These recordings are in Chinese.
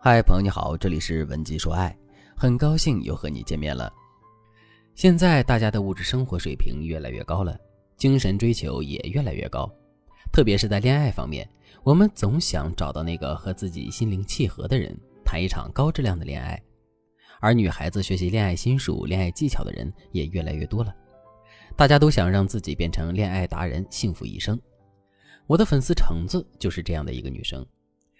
嗨，朋友你好，这里是文姬说爱，很高兴又和你见面了。现在大家的物质生活水平越来越高了，精神追求也越来越高，特别是在恋爱方面，我们总想找到那个和自己心灵契合的人，谈一场高质量的恋爱。而女孩子学习恋爱心术、恋爱技巧的人也越来越多了，大家都想让自己变成恋爱达人，幸福一生。我的粉丝橙子就是这样的一个女生。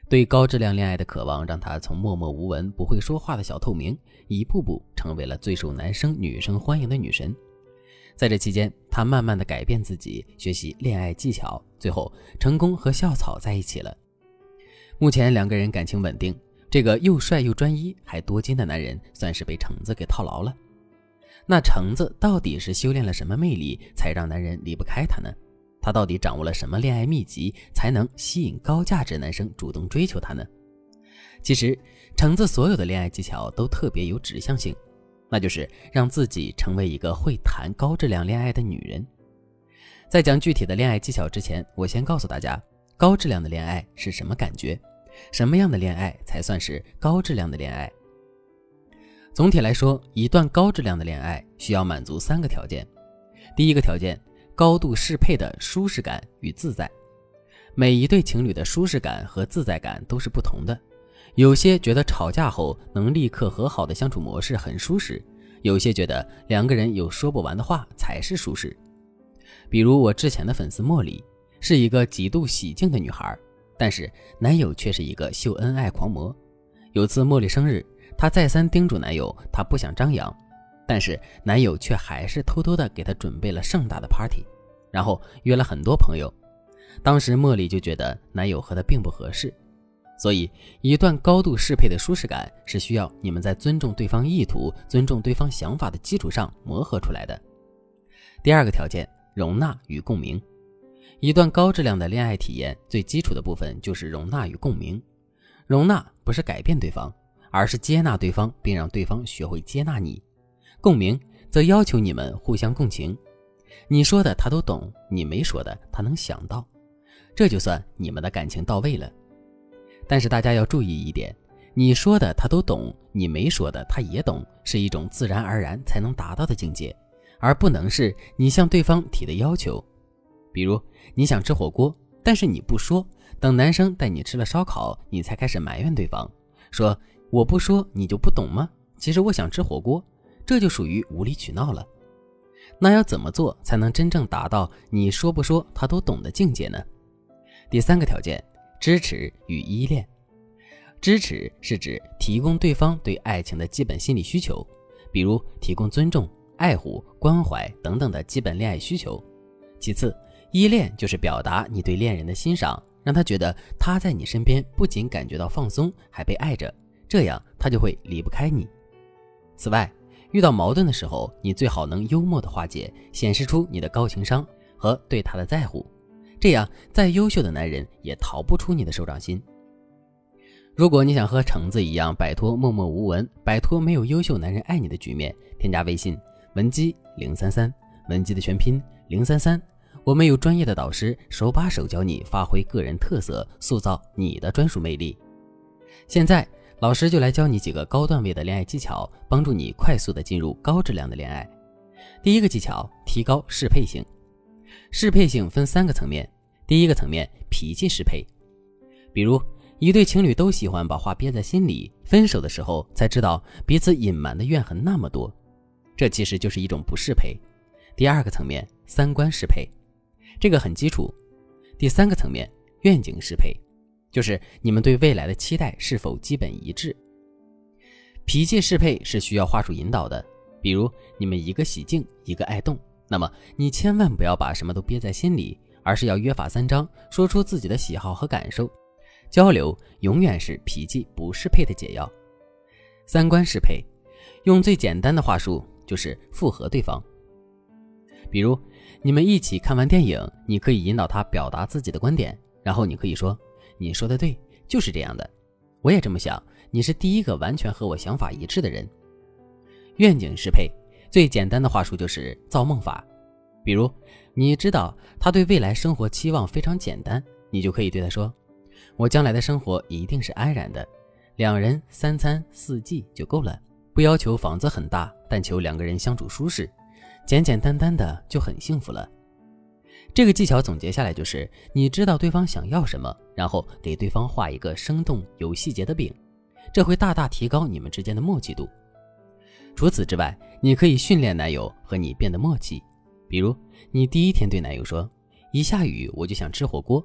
对高质量恋爱的渴望，让她从默默无闻、不会说话的小透明，一步步成为了最受男生女生欢迎的女神。在这期间，她慢慢的改变自己，学习恋爱技巧，最后成功和校草在一起了。目前两个人感情稳定，这个又帅又专一还多金的男人，算是被橙子给套牢了。那橙子到底是修炼了什么魅力，才让男人离不开她呢？她到底掌握了什么恋爱秘籍，才能吸引高价值男生主动追求她呢？其实，橙子所有的恋爱技巧都特别有指向性，那就是让自己成为一个会谈高质量恋爱的女人。在讲具体的恋爱技巧之前，我先告诉大家，高质量的恋爱是什么感觉？什么样的恋爱才算是高质量的恋爱？总体来说，一段高质量的恋爱需要满足三个条件。第一个条件。高度适配的舒适感与自在，每一对情侣的舒适感和自在感都是不同的。有些觉得吵架后能立刻和好的相处模式很舒适，有些觉得两个人有说不完的话才是舒适。比如我之前的粉丝茉莉，是一个极度喜静的女孩，但是男友却是一个秀恩爱狂魔。有次茉莉生日，她再三叮嘱男友，她不想张扬。但是男友却还是偷偷的给她准备了盛大的 party，然后约了很多朋友。当时茉莉就觉得男友和她并不合适，所以一段高度适配的舒适感是需要你们在尊重对方意图、尊重对方想法的基础上磨合出来的。第二个条件，容纳与共鸣。一段高质量的恋爱体验最基础的部分就是容纳与共鸣。容纳不是改变对方，而是接纳对方，并让对方学会接纳你。共鸣则要求你们互相共情，你说的他都懂，你没说的他能想到，这就算你们的感情到位了。但是大家要注意一点，你说的他都懂，你没说的他也懂，是一种自然而然才能达到的境界，而不能是你向对方提的要求。比如你想吃火锅，但是你不说，等男生带你吃了烧烤，你才开始埋怨对方，说我不说你就不懂吗？其实我想吃火锅。这就属于无理取闹了。那要怎么做才能真正达到你说不说他都懂的境界呢？第三个条件，支持与依恋。支持是指提供对方对爱情的基本心理需求，比如提供尊重、爱护、关怀等等的基本恋爱需求。其次，依恋就是表达你对恋人的欣赏，让他觉得他在你身边不仅感觉到放松，还被爱着，这样他就会离不开你。此外，遇到矛盾的时候，你最好能幽默的化解，显示出你的高情商和对他的在乎，这样再优秀的男人也逃不出你的手掌心。如果你想和橙子一样摆脱默默无闻、摆脱没有优秀男人爱你的局面，添加微信文姬零三三，文姬的全拼零三三，我们有专业的导师手把手教你发挥个人特色，塑造你的专属魅力。现在。老师就来教你几个高段位的恋爱技巧，帮助你快速的进入高质量的恋爱。第一个技巧，提高适配性。适配性分三个层面，第一个层面，脾气适配。比如一对情侣都喜欢把话憋在心里，分手的时候才知道彼此隐瞒的怨恨那么多，这其实就是一种不适配。第二个层面，三观适配，这个很基础。第三个层面，愿景适配。就是你们对未来的期待是否基本一致？脾气适配是需要话术引导的，比如你们一个喜静，一个爱动，那么你千万不要把什么都憋在心里，而是要约法三章，说出自己的喜好和感受。交流永远是脾气不适配的解药。三观适配，用最简单的话术就是附和对方。比如你们一起看完电影，你可以引导他表达自己的观点，然后你可以说。你说的对，就是这样的，我也这么想。你是第一个完全和我想法一致的人。愿景适配最简单的话术就是造梦法。比如，你知道他对未来生活期望非常简单，你就可以对他说：“我将来的生活一定是安然的，两人三餐四季就够了，不要求房子很大，但求两个人相处舒适，简简单单的就很幸福了。这个技巧总结下来就是：你知道对方想要什么，然后给对方画一个生动有细节的饼，这会大大提高你们之间的默契度。除此之外，你可以训练男友和你变得默契。比如，你第一天对男友说：“一下雨我就想吃火锅。”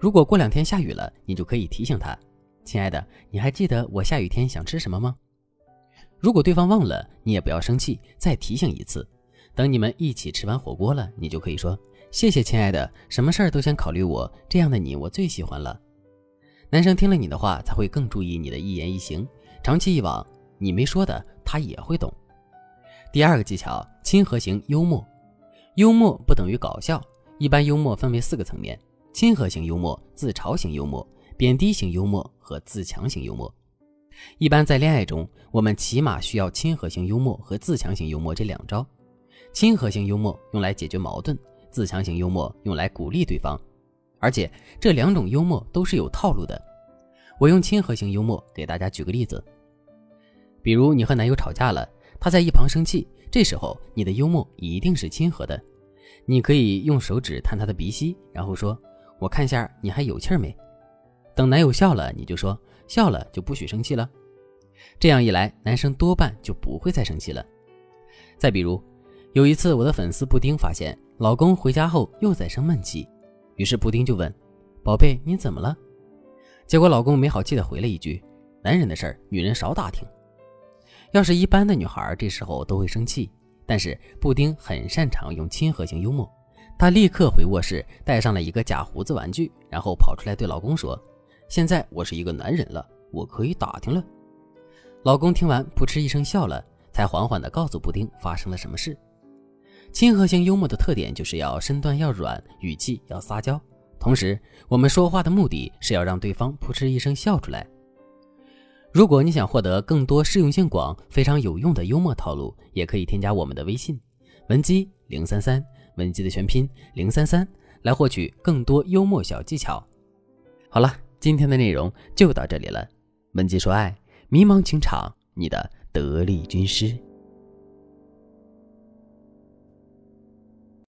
如果过两天下雨了，你就可以提醒他：“亲爱的，你还记得我下雨天想吃什么吗？”如果对方忘了，你也不要生气，再提醒一次。等你们一起吃完火锅了，你就可以说。谢谢，亲爱的，什么事儿都先考虑我，这样的你我最喜欢了。男生听了你的话，才会更注意你的一言一行。长期以往，你没说的他也会懂。第二个技巧，亲和型幽默。幽默不等于搞笑，一般幽默分为四个层面：亲和型幽默、自嘲型幽默、贬低型幽默和自强型幽默。一般在恋爱中，我们起码需要亲和型幽默和自强型幽默这两招。亲和型幽默用来解决矛盾。自强型幽默用来鼓励对方，而且这两种幽默都是有套路的。我用亲和型幽默给大家举个例子，比如你和男友吵架了，他在一旁生气，这时候你的幽默一定是亲和的。你可以用手指探他的鼻息，然后说：“我看下你还有气没？”等男友笑了，你就说：“笑了就不许生气了。”这样一来，男生多半就不会再生气了。再比如，有一次我的粉丝布丁发现。老公回家后又在生闷气，于是布丁就问：“宝贝，你怎么了？”结果老公没好气的回了一句：“男人的事儿，女人少打听。”要是一般的女孩，这时候都会生气，但是布丁很擅长用亲和型幽默，她立刻回卧室带上了一个假胡子玩具，然后跑出来对老公说：“现在我是一个男人了，我可以打听了。”老公听完扑哧一声笑了，才缓缓地告诉布丁发生了什么事。亲和型幽默的特点就是要身段要软，语气要撒娇。同时，我们说话的目的是要让对方扑哧一声笑出来。如果你想获得更多适用性广、非常有用的幽默套路，也可以添加我们的微信文姬零三三，文姬的全拼零三三，来获取更多幽默小技巧。好了，今天的内容就到这里了。文姬说爱，迷茫情场，你的得力军师。